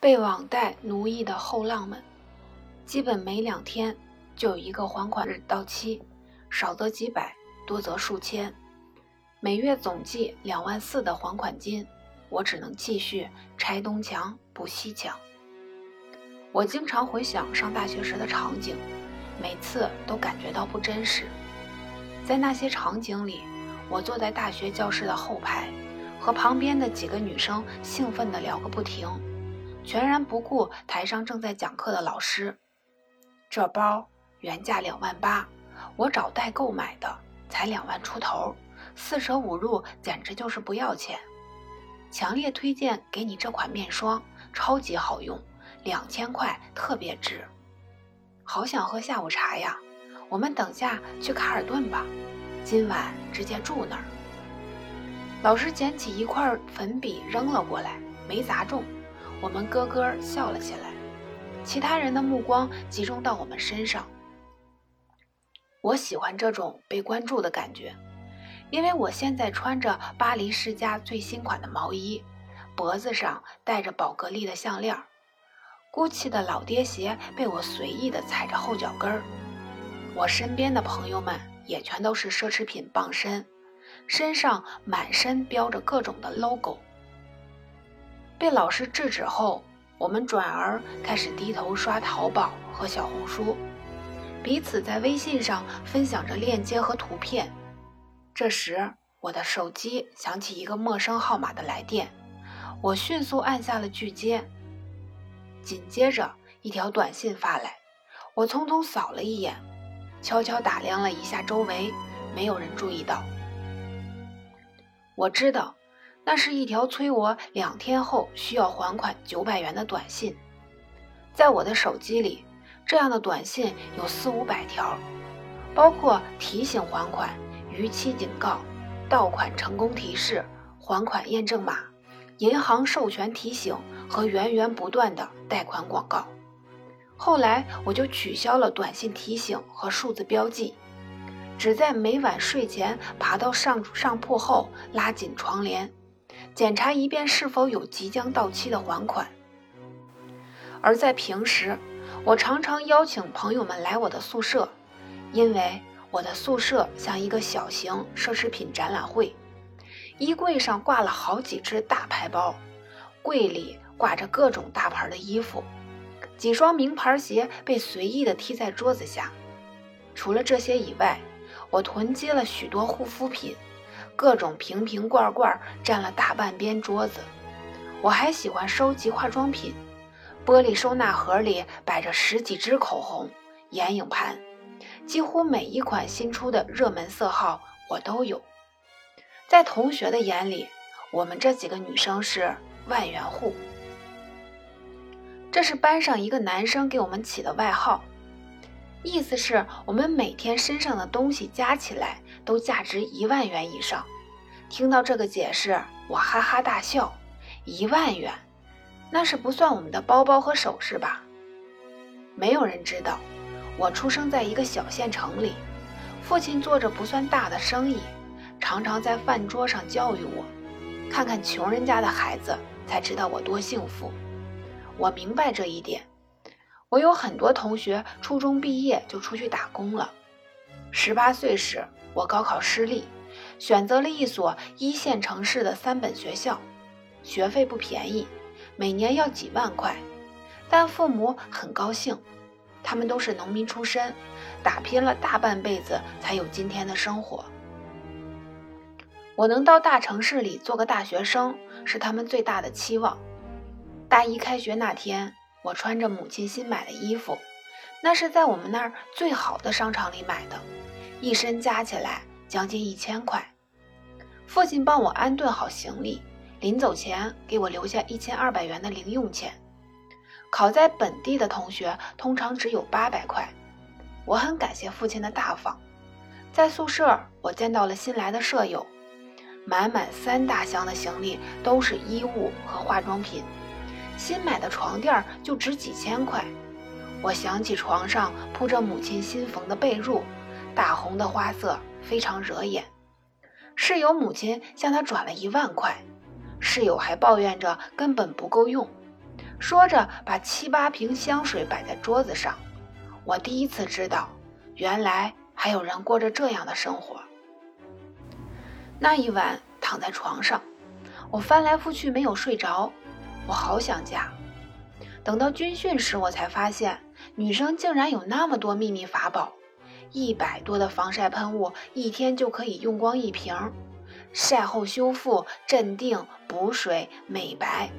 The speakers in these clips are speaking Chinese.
被网贷奴役的后浪们，基本每两天就有一个还款日到期，少则几百，多则数千，每月总计两万四的还款金，我只能继续拆东墙补西墙。我经常回想上大学时的场景，每次都感觉到不真实。在那些场景里，我坐在大学教室的后排，和旁边的几个女生兴奋地聊个不停，全然不顾台上正在讲课的老师。这包原价两万八，我找代购买的，才两万出头，四舍五入简直就是不要钱。强烈推荐给你这款面霜，超级好用。两千块特别值，好想喝下午茶呀！我们等下去卡尔顿吧，今晚直接住那儿。老师捡起一块粉笔扔了过来，没砸中，我们咯咯笑了起来。其他人的目光集中到我们身上。我喜欢这种被关注的感觉，因为我现在穿着巴黎世家最新款的毛衣，脖子上戴着宝格丽的项链。GUCCI 的老爹鞋被我随意的踩着后脚跟儿，我身边的朋友们也全都是奢侈品傍身，身上满身标着各种的 logo。被老师制止后，我们转而开始低头刷淘宝和小红书，彼此在微信上分享着链接和图片。这时，我的手机响起一个陌生号码的来电，我迅速按下了拒接。紧接着，一条短信发来，我匆匆扫了一眼，悄悄打量了一下周围，没有人注意到。我知道，那是一条催我两天后需要还款九百元的短信。在我的手机里，这样的短信有四五百条，包括提醒还款、逾期警告、到款成功提示、还款验证码、银行授权提醒。和源源不断的贷款广告，后来我就取消了短信提醒和数字标记，只在每晚睡前爬到上上铺后拉紧床帘，检查一遍是否有即将到期的还款。而在平时，我常常邀请朋友们来我的宿舍，因为我的宿舍像一个小型奢侈品展览会，衣柜上挂了好几只大牌包，柜里。挂着各种大牌的衣服，几双名牌鞋被随意的踢在桌子下。除了这些以外，我囤积了许多护肤品，各种瓶瓶罐罐占了大半边桌子。我还喜欢收集化妆品，玻璃收纳盒里摆着十几支口红、眼影盘，几乎每一款新出的热门色号我都有。在同学的眼里，我们这几个女生是万元户。这是班上一个男生给我们起的外号，意思是我们每天身上的东西加起来都价值一万元以上。听到这个解释，我哈哈大笑。一万元，那是不算我们的包包和首饰吧？没有人知道，我出生在一个小县城里，父亲做着不算大的生意，常常在饭桌上教育我：看看穷人家的孩子，才知道我多幸福。我明白这一点。我有很多同学初中毕业就出去打工了。十八岁时，我高考失利，选择了一所一线城市的三本学校，学费不便宜，每年要几万块，但父母很高兴。他们都是农民出身，打拼了大半辈子才有今天的生活。我能到大城市里做个大学生，是他们最大的期望。大一开学那天，我穿着母亲新买的衣服，那是在我们那儿最好的商场里买的，一身加起来将近一千块。父亲帮我安顿好行李，临走前给我留下一千二百元的零用钱。考在本地的同学通常只有八百块，我很感谢父亲的大方。在宿舍，我见到了新来的舍友，满满三大箱的行李都是衣物和化妆品。新买的床垫就值几千块，我想起床上铺着母亲新缝的被褥，大红的花色非常惹眼。室友母亲向他转了一万块，室友还抱怨着根本不够用。说着，把七八瓶香水摆在桌子上。我第一次知道，原来还有人过着这样的生活。那一晚躺在床上，我翻来覆去没有睡着，我好想家。等到军训时，我才发现女生竟然有那么多秘密法宝，一百多的防晒喷雾，一天就可以用光一瓶。晒后修复、镇定、补水、美白，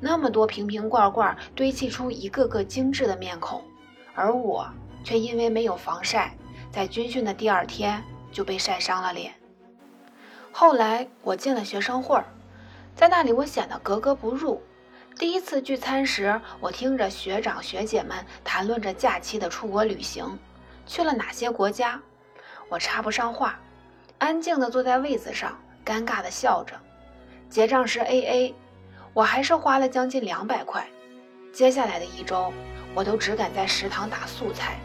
那么多瓶瓶罐罐堆砌出一个个精致的面孔，而我却因为没有防晒，在军训的第二天就被晒伤了脸。后来我进了学生会，在那里我显得格格不入。第一次聚餐时，我听着学长学姐们谈论着假期的出国旅行，去了哪些国家，我插不上话，安静地坐在位子上。尴尬的笑着，结账时 A A，我还是花了将近两百块。接下来的一周，我都只敢在食堂打素菜。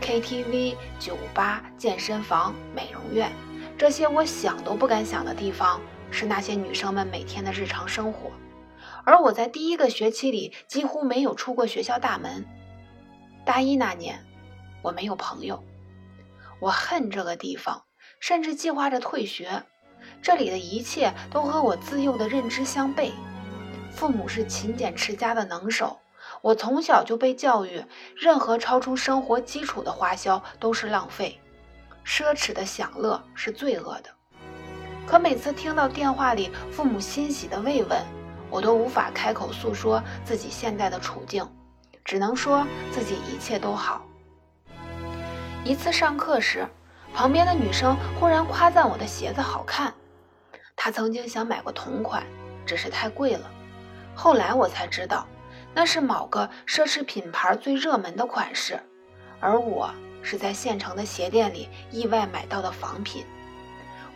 K T V、酒吧、健身房、美容院，这些我想都不敢想的地方，是那些女生们每天的日常生活。而我在第一个学期里几乎没有出过学校大门。大一那年，我没有朋友，我恨这个地方，甚至计划着退学。这里的一切都和我自幼的认知相悖。父母是勤俭持家的能手，我从小就被教育，任何超出生活基础的花销都是浪费，奢侈的享乐是罪恶的。可每次听到电话里父母欣喜的慰问，我都无法开口诉说自己现在的处境，只能说自己一切都好。一次上课时，旁边的女生忽然夸赞我的鞋子好看。她曾经想买过同款，只是太贵了。后来我才知道，那是某个奢侈品牌最热门的款式，而我是在现成的鞋店里意外买到的仿品。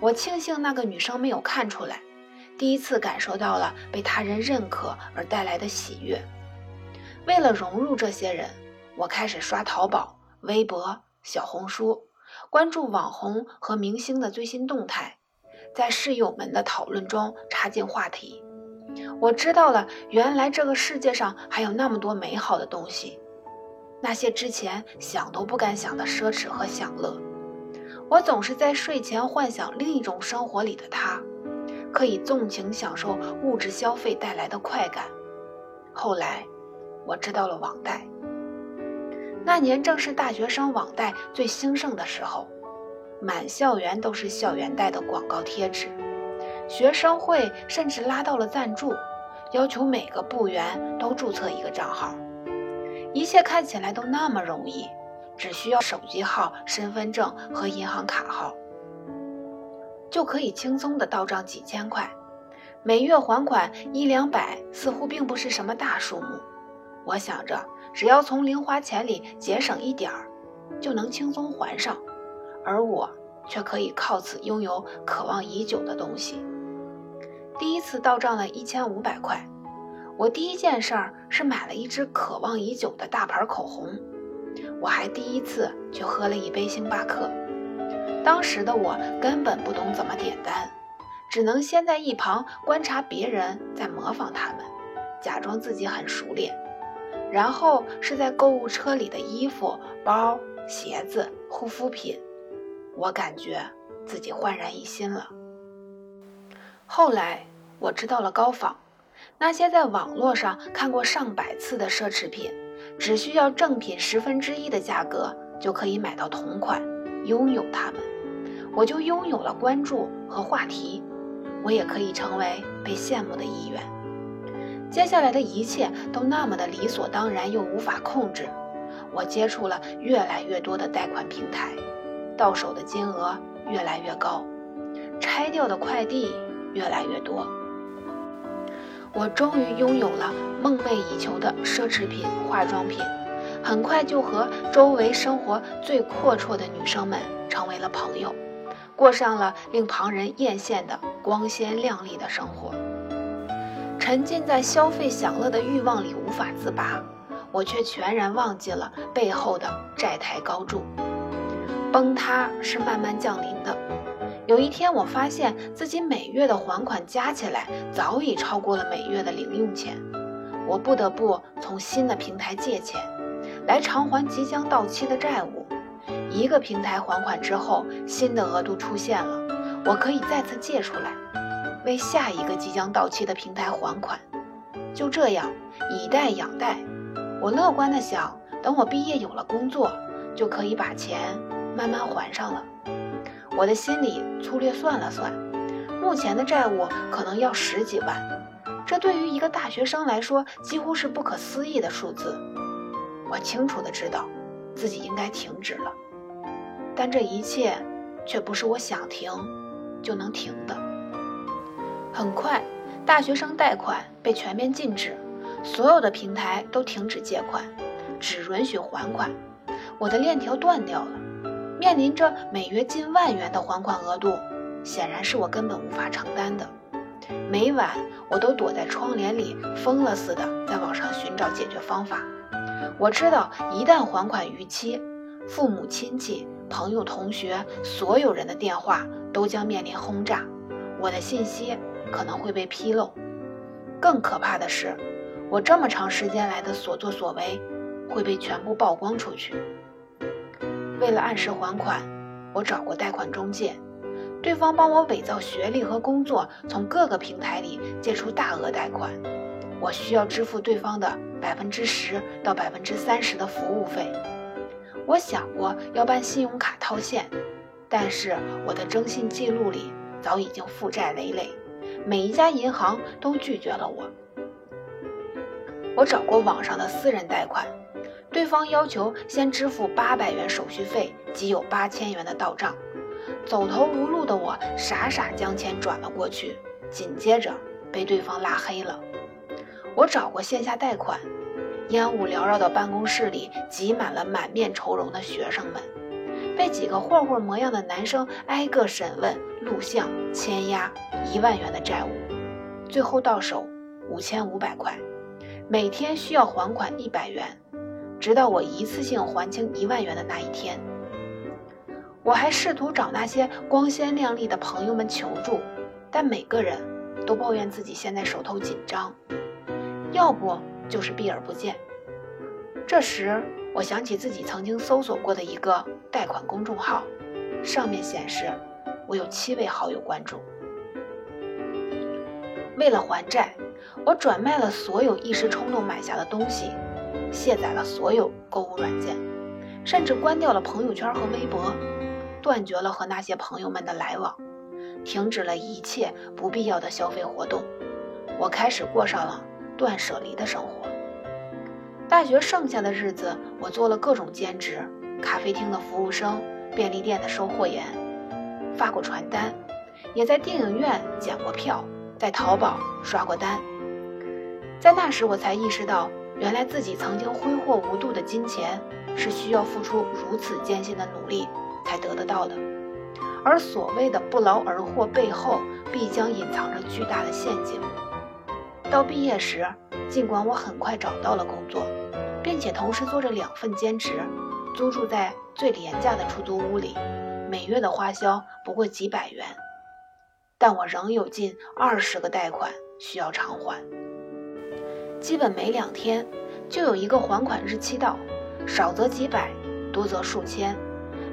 我庆幸那个女生没有看出来，第一次感受到了被他人认可而带来的喜悦。为了融入这些人，我开始刷淘宝、微博、小红书，关注网红和明星的最新动态。在室友们的讨论中插进话题，我知道了，原来这个世界上还有那么多美好的东西，那些之前想都不敢想的奢侈和享乐。我总是在睡前幻想另一种生活里的他，可以纵情享受物质消费带来的快感。后来，我知道了网贷，那年正是大学生网贷最兴盛的时候。满校园都是校园贷的广告贴纸，学生会甚至拉到了赞助，要求每个部员都注册一个账号。一切看起来都那么容易，只需要手机号、身份证和银行卡号，就可以轻松的到账几千块，每月还款一两百，似乎并不是什么大数目。我想着，只要从零花钱里节省一点儿，就能轻松还上。而我却可以靠此拥有渴望已久的东西。第一次到账了一千五百块，我第一件事儿是买了一支渴望已久的大牌口红。我还第一次去喝了一杯星巴克。当时的我根本不懂怎么点单，只能先在一旁观察别人在模仿他们，假装自己很熟练。然后是在购物车里的衣服、包、鞋子、护肤品。我感觉自己焕然一新了。后来我知道了高仿，那些在网络上看过上百次的奢侈品，只需要正品十分之一的价格就可以买到同款，拥有它们，我就拥有了关注和话题，我也可以成为被羡慕的一员。接下来的一切都那么的理所当然又无法控制，我接触了越来越多的贷款平台。到手的金额越来越高，拆掉的快递越来越多。我终于拥有了梦寐以求的奢侈品化妆品，很快就和周围生活最阔绰的女生们成为了朋友，过上了令旁人艳羡的光鲜亮丽的生活。沉浸在消费享乐的欲望里无法自拔，我却全然忘记了背后的债台高筑。崩塌是慢慢降临的。有一天，我发现自己每月的还款加起来早已超过了每月的零用钱。我不得不从新的平台借钱，来偿还即将到期的债务。一个平台还款之后，新的额度出现了，我可以再次借出来，为下一个即将到期的平台还款。就这样，以贷养贷。我乐观的想，等我毕业有了工作，就可以把钱慢慢还上了。我的心里粗略算了算，目前的债务可能要十几万，这对于一个大学生来说，几乎是不可思议的数字。我清楚的知道，自己应该停止了。但这一切却不是我想停就能停的。很快，大学生贷款被全面禁止，所有的平台都停止借款，只允许还款。我的链条断掉了，面临着每月近万元的还款额度，显然是我根本无法承担的。每晚我都躲在窗帘里，疯了似的在网上寻找解决方法。我知道，一旦还款逾期，父母亲戚。朋友、同学，所有人的电话都将面临轰炸，我的信息可能会被披露。更可怕的是，我这么长时间来的所作所为会被全部曝光出去。为了按时还款，我找过贷款中介，对方帮我伪造学历和工作，从各个平台里借出大额贷款。我需要支付对方的百分之十到百分之三十的服务费。我想过要办信用卡套现，但是我的征信记录里早已经负债累累，每一家银行都拒绝了我。我找过网上的私人贷款，对方要求先支付八百元手续费，即有八千元的到账。走投无路的我傻傻将钱转了过去，紧接着被对方拉黑了。我找过线下贷款。烟雾缭绕的办公室里挤满了满面愁容的学生们，被几个混混模样的男生挨个审问、录像、签押，一万元的债务，最后到手五千五百块，每天需要还款一百元，直到我一次性还清一万元的那一天。我还试图找那些光鲜亮丽的朋友们求助，但每个人都抱怨自己现在手头紧张，要不。就是避而不见。这时，我想起自己曾经搜索过的一个贷款公众号，上面显示我有七位好友关注。为了还债，我转卖了所有一时冲动买下的东西，卸载了所有购物软件，甚至关掉了朋友圈和微博，断绝了和那些朋友们的来往，停止了一切不必要的消费活动。我开始过上了。断舍离的生活。大学剩下的日子，我做了各种兼职：咖啡厅的服务生、便利店的收货员，发过传单，也在电影院检过票，在淘宝刷过单。在那时，我才意识到，原来自己曾经挥霍无度的金钱，是需要付出如此艰辛的努力才得得到的。而所谓的不劳而获背后，必将隐藏着巨大的陷阱。到毕业时，尽管我很快找到了工作，并且同时做着两份兼职，租住在最廉价的出租屋里，每月的花销不过几百元，但我仍有近二十个贷款需要偿还。基本每两天就有一个还款日期到，少则几百，多则数千，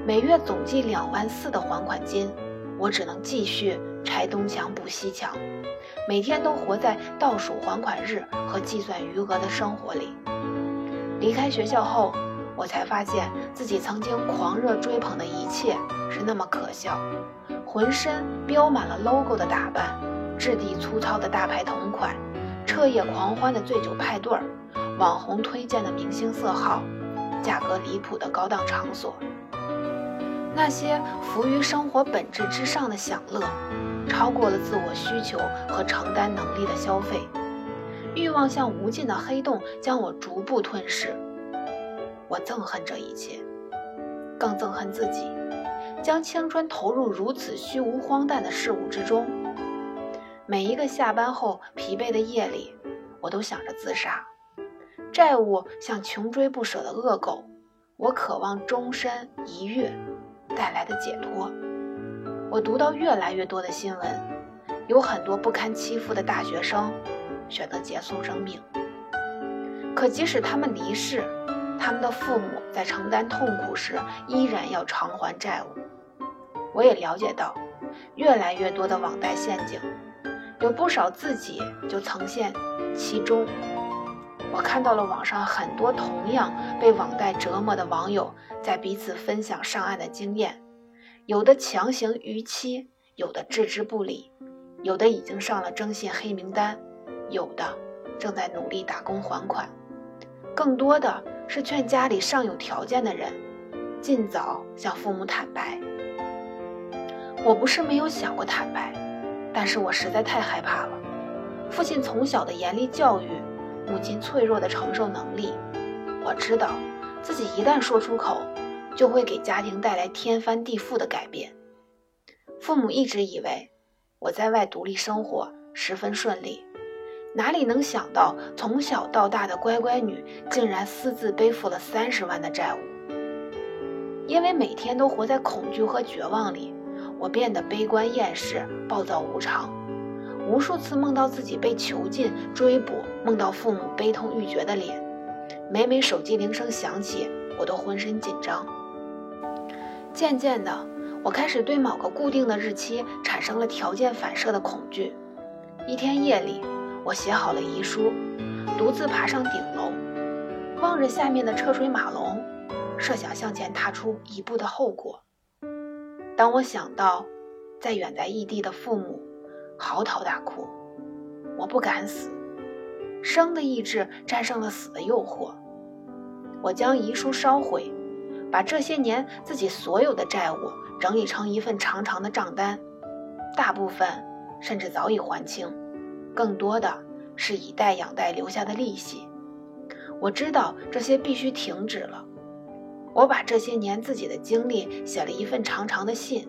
每月总计两万四的还款金，我只能继续拆东墙补西墙。每天都活在倒数还款日和计算余额的生活里。离开学校后，我才发现自己曾经狂热追捧的一切是那么可笑：浑身标满了 logo 的打扮，质地粗糙的大牌同款，彻夜狂欢的醉酒派对儿，网红推荐的明星色号，价格离谱的高档场所，那些浮于生活本质之上的享乐。超过了自我需求和承担能力的消费，欲望像无尽的黑洞将我逐步吞噬。我憎恨这一切，更憎恨自己，将青春投入如此虚无荒诞的事物之中。每一个下班后疲惫的夜里，我都想着自杀。债务像穷追不舍的恶狗，我渴望终身一跃带来的解脱。我读到越来越多的新闻，有很多不堪欺负的大学生选择结束生命。可即使他们离世，他们的父母在承担痛苦时依然要偿还债务。我也了解到，越来越多的网贷陷阱，有不少自己就曾陷其中。我看到了网上很多同样被网贷折磨的网友在彼此分享上岸的经验，有的强行逾期，有的置之不理，有的已经上了征信黑名单，有的正在努力打工还款，更多的是劝家里尚有条件的人尽早向父母坦白。我不是没有想过坦白，但是我实在太害怕了。父亲从小的严厉教育。母亲脆弱的承受能力，我知道自己一旦说出口，就会给家庭带来天翻地覆的改变。父母一直以为我在外独立生活十分顺利，哪里能想到从小到大的乖乖女竟然私自背负了三十万的债务。因为每天都活在恐惧和绝望里，我变得悲观厌世、暴躁无常。无数次梦到自己被囚禁、追捕，梦到父母悲痛欲绝的脸。每每手机铃声响起，我都浑身紧张。渐渐的，我开始对某个固定的日期产生了条件反射的恐惧。一天夜里，我写好了遗书，独自爬上顶楼，望着下面的车水马龙，设想向前踏出一步的后果。当我想到在远在异地的父母，嚎啕大哭，我不敢死，生的意志战胜了死的诱惑。我将遗书烧毁，把这些年自己所有的债务整理成一份长长的账单，大部分甚至早已还清，更多的是以贷养贷留下的利息。我知道这些必须停止了。我把这些年自己的经历写了一份长长的信，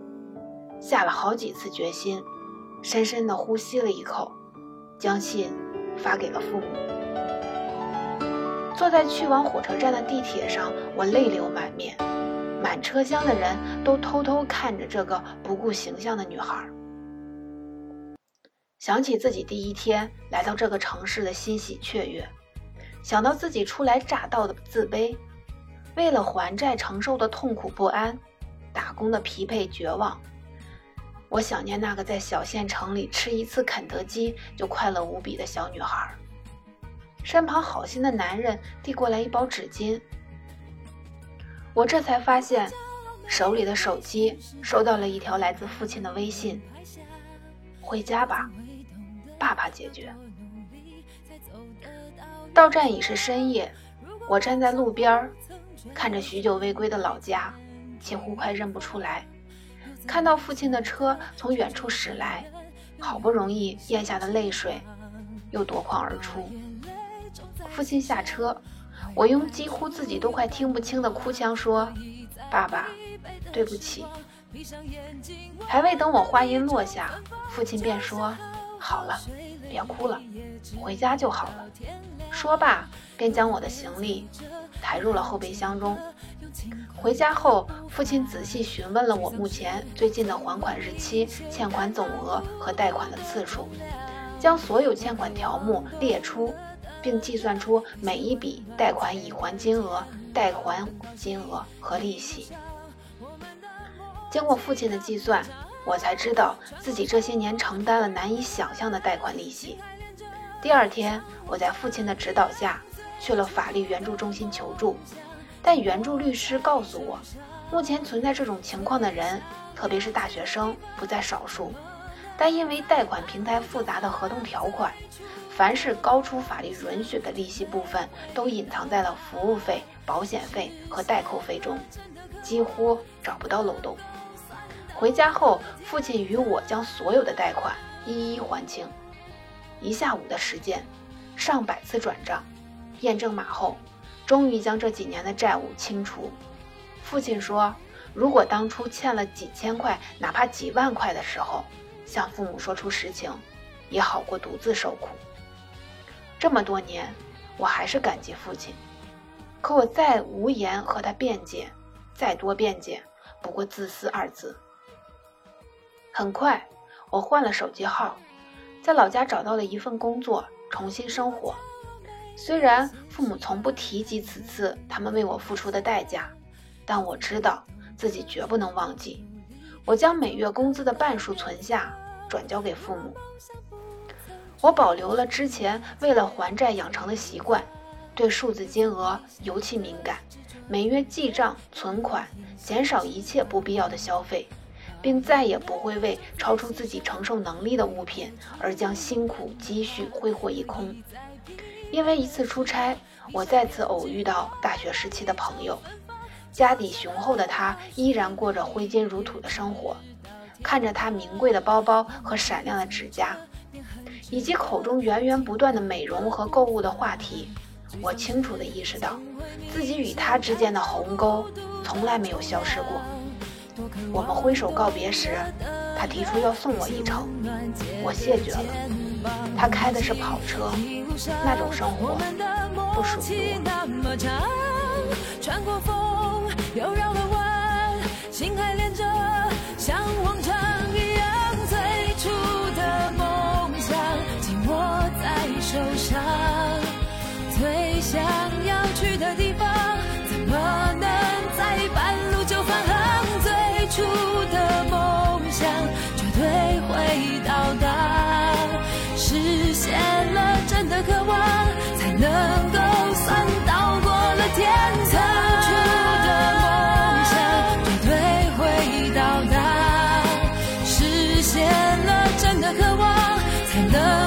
下了好几次决心。深深地呼吸了一口，将信发给了父母。坐在去往火车站的地铁上，我泪流满面，满车厢的人都偷偷看着这个不顾形象的女孩。想起自己第一天来到这个城市的欣喜雀跃，想到自己初来乍到的自卑，为了还债承受的痛苦不安，打工的疲惫绝望。我想念那个在小县城里吃一次肯德基就快乐无比的小女孩。身旁好心的男人递过来一包纸巾，我这才发现，手里的手机收到了一条来自父亲的微信：“回家吧，爸爸解决。”到站已是深夜，我站在路边看着许久未归的老家，几乎快认不出来。看到父亲的车从远处驶来，好不容易咽下的泪水又夺眶而出。父亲下车，我用几乎自己都快听不清的哭腔说：“爸爸，对不起。”还未等我话音落下，父亲便说：“好了，别哭了，回家就好了。”说罢，便将我的行李抬入了后备箱中。回家后，父亲仔细询问了我目前最近的还款日期、欠款总额和贷款的次数，将所有欠款条目列出，并计算出每一笔贷款已还金额、贷还金额和利息。经过父亲的计算，我才知道自己这些年承担了难以想象的贷款利息。第二天，我在父亲的指导下去了法律援助中心求助。但援助律师告诉我，目前存在这种情况的人，特别是大学生，不在少数。但因为贷款平台复杂的合同条款，凡是高出法律允许的利息部分，都隐藏在了服务费、保险费和代扣费中，几乎找不到漏洞。回家后，父亲与我将所有的贷款一一还清。一下午的时间，上百次转账，验证码后。终于将这几年的债务清除。父亲说：“如果当初欠了几千块，哪怕几万块的时候，向父母说出实情，也好过独自受苦。”这么多年，我还是感激父亲，可我再无言和他辩解，再多辩解，不过自私二字。很快，我换了手机号，在老家找到了一份工作，重新生活。虽然父母从不提及此次他们为我付出的代价，但我知道自己绝不能忘记。我将每月工资的半数存下，转交给父母。我保留了之前为了还债养成的习惯，对数字金额尤其敏感，每月记账存款，减少一切不必要的消费，并再也不会为超出自己承受能力的物品而将辛苦积蓄挥霍一空。因为一次出差，我再次偶遇到大学时期的朋友，家底雄厚的他依然过着挥金如土的生活。看着他名贵的包包和闪亮的指甲，以及口中源源不断的美容和购物的话题，我清楚地意识到，自己与他之间的鸿沟从来没有消失过。我们挥手告别时，他提出要送我一程，我谢绝了。他开的是跑车。那种生活不属于我。I love